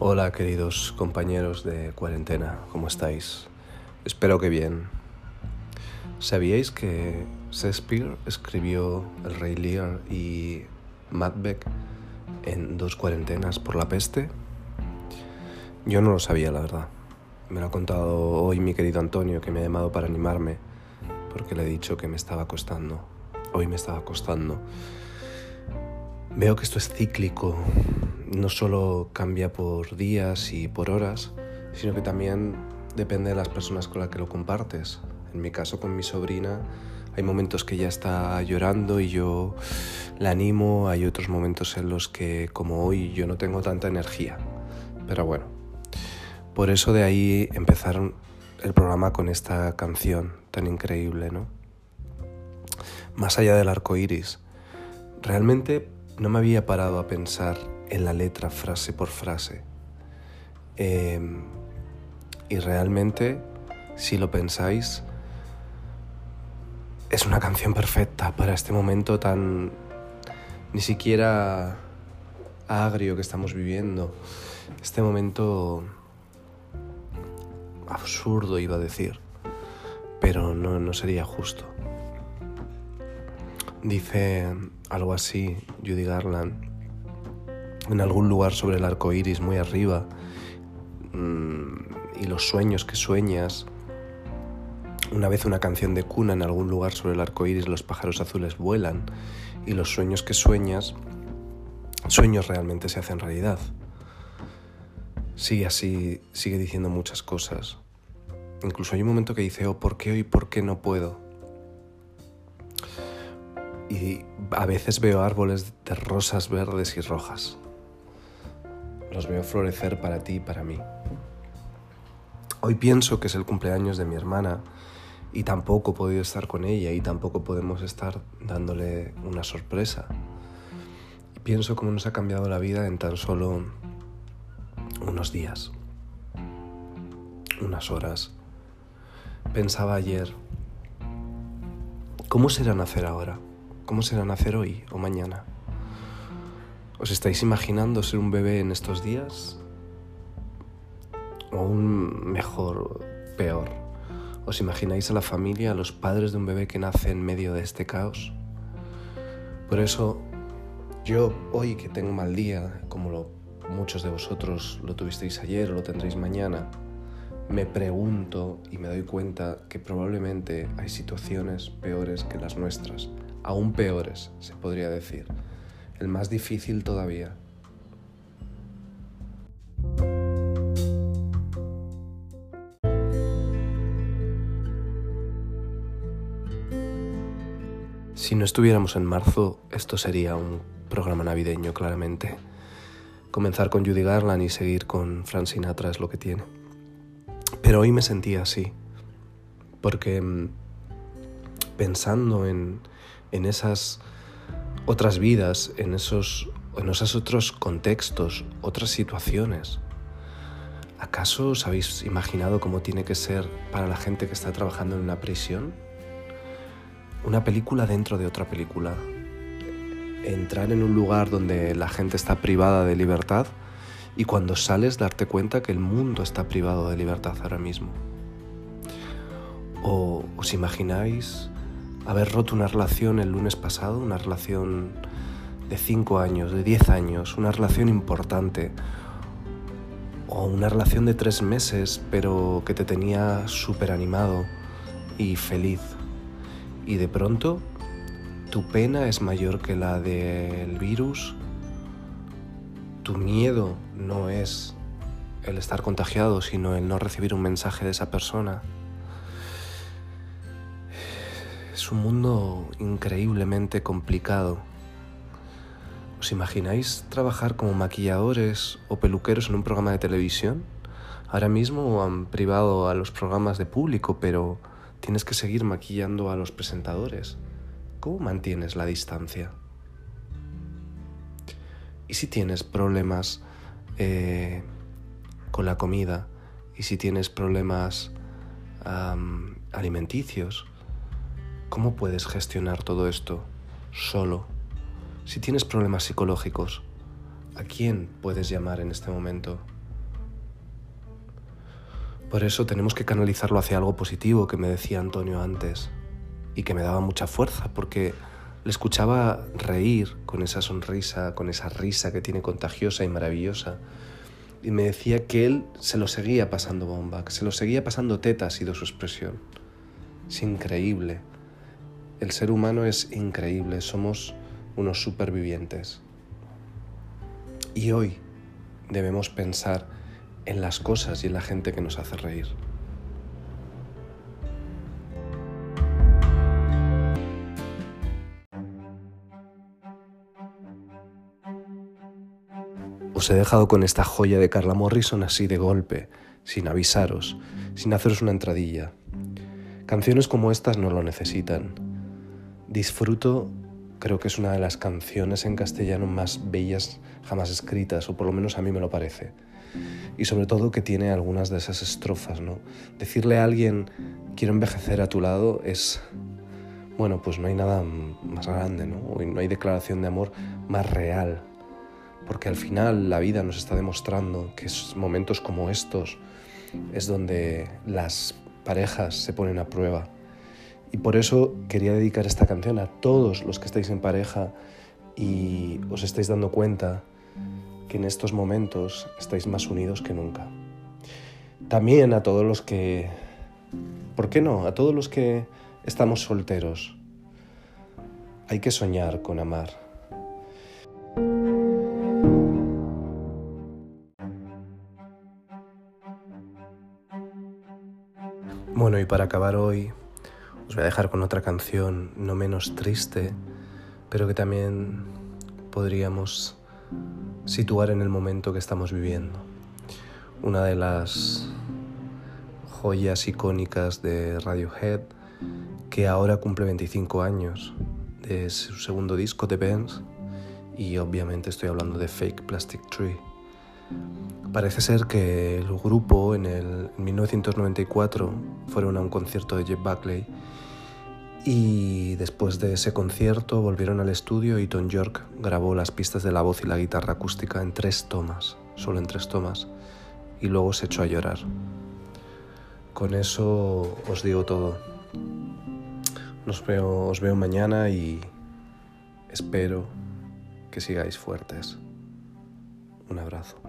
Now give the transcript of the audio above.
Hola queridos compañeros de cuarentena, ¿cómo estáis? Espero que bien. ¿Sabíais que Shakespeare escribió El Rey Lear y Macbeth en dos cuarentenas por la peste? Yo no lo sabía, la verdad. Me lo ha contado hoy mi querido Antonio, que me ha llamado para animarme, porque le he dicho que me estaba costando. Hoy me estaba costando. Veo que esto es cíclico, no solo cambia por días y por horas, sino que también depende de las personas con las que lo compartes. En mi caso con mi sobrina hay momentos que ella está llorando y yo la animo, hay otros momentos en los que como hoy yo no tengo tanta energía. Pero bueno, por eso de ahí empezaron el programa con esta canción tan increíble, ¿no? Más allá del arco iris, realmente no me había parado a pensar en la letra frase por frase. Em, y realmente, si lo pensáis, es una canción perfecta para este momento tan ni siquiera agrio que estamos viviendo. Este momento absurdo iba a decir, pero no, no sería justo. Dice algo así Judy Garland en algún lugar sobre el arco iris, muy arriba, mm, y los sueños que sueñas. Una vez una canción de cuna en algún lugar sobre el arco iris, los pájaros azules vuelan, y los sueños que sueñas, sueños realmente se hacen realidad. Sigue así, sigue diciendo muchas cosas. Incluso hay un momento que dice, oh, ¿por qué hoy, por qué no puedo? Y a veces veo árboles de rosas verdes y rojas los veo florecer para ti y para mí. Hoy pienso que es el cumpleaños de mi hermana y tampoco he podido estar con ella y tampoco podemos estar dándole una sorpresa. Y pienso cómo nos ha cambiado la vida en tan solo unos días, unas horas. Pensaba ayer, ¿cómo será nacer ahora? ¿Cómo será nacer hoy o mañana? ¿Os estáis imaginando ser un bebé en estos días? ¿O un mejor, peor? ¿Os imagináis a la familia, a los padres de un bebé que nace en medio de este caos? Por eso, yo hoy que tengo mal día, como muchos de vosotros lo tuvisteis ayer o lo tendréis mañana, me pregunto y me doy cuenta que probablemente hay situaciones peores que las nuestras, aún peores, se podría decir el más difícil todavía. Si no estuviéramos en marzo, esto sería un programa navideño, claramente. Comenzar con Judy Garland y seguir con Frank Sinatra es lo que tiene. Pero hoy me sentía así, porque mm, pensando en, en esas otras vidas, en esos, en esos otros contextos, otras situaciones. ¿Acaso os habéis imaginado cómo tiene que ser para la gente que está trabajando en una prisión? Una película dentro de otra película. Entrar en un lugar donde la gente está privada de libertad y cuando sales darte cuenta que el mundo está privado de libertad ahora mismo. ¿O os imagináis haber roto una relación el lunes pasado, una relación de 5 años, de 10 años, una relación importante, o una relación de 3 meses, pero que te tenía súper animado y feliz. Y de pronto tu pena es mayor que la del virus, tu miedo no es el estar contagiado, sino el no recibir un mensaje de esa persona es un mundo increíblemente complicado. ¿Os imagináis trabajar como maquilladores o peluqueros en un programa de televisión? Ahora mismo han privado a los programas de público, pero tienes que seguir maquillando a los presentadores. ¿Cómo mantienes la distancia? ¿Y si tienes problemas eh, con la comida? ¿Y si tienes problemas alimenticios? ¿Cómo puedes gestionar todo esto solo? Si tienes problemas psicológicos, ¿a quién puedes llamar en este momento? Por eso tenemos que canalizarlo hacia algo positivo que me decía Antonio antes y que me daba mucha fuerza porque le escuchaba reír con esa sonrisa, con esa risa que tiene contagiosa y maravillosa. Y me decía que él se lo seguía pasando bomba, se lo seguía pasando teta, ha sido su expresión. Es increíble. El ser humano es increíble, somos unos supervivientes. Y hoy debemos pensar en las cosas y en la gente que nos hace reír. Os he dejado con esta joya de Carla Morrison así de golpe, sin avisaros, sin haceros una entradilla. Canciones como estas no lo necesitan. Disfruto, creo que es una de las canciones en castellano más bellas jamás escritas, o por lo menos a mí me lo parece. Y sobre todo que tiene algunas de esas estrofas, ¿no? Decirle a alguien, quiero envejecer a tu lado, es, bueno, pues no hay nada más grande, ¿no? no hay declaración de amor más real porque al final la vida nos está demostrando que momentos como estos es donde las parejas se ponen a prueba. Y por eso quería dedicar esta canción a todos los que estáis en pareja y os estáis dando cuenta que en estos momentos estáis más unidos que nunca. También a todos los que, ¿por qué no? A todos los que estamos solteros. Hay que soñar con amar. Bueno, y para acabar hoy, os voy a dejar con otra canción no menos triste, pero que también podríamos situar en el momento que estamos viviendo. Una de las joyas icónicas de Radiohead, que ahora cumple 25 años de su segundo disco, The Bands, y obviamente estoy hablando de Fake Plastic Tree. Parece ser que el grupo en, el, 1994 fueron a un concierto de Jeff Buckley y después de ese concierto volvieron al estudio y Tom York grabó las pistas de la voz y la guitarra acústica en tres tomas, solo en tres tomas, y luego se echó a llorar. Con eso os digo todo. Os veo, os veo mañana y espero que sigáis fuertes. Un abrazo.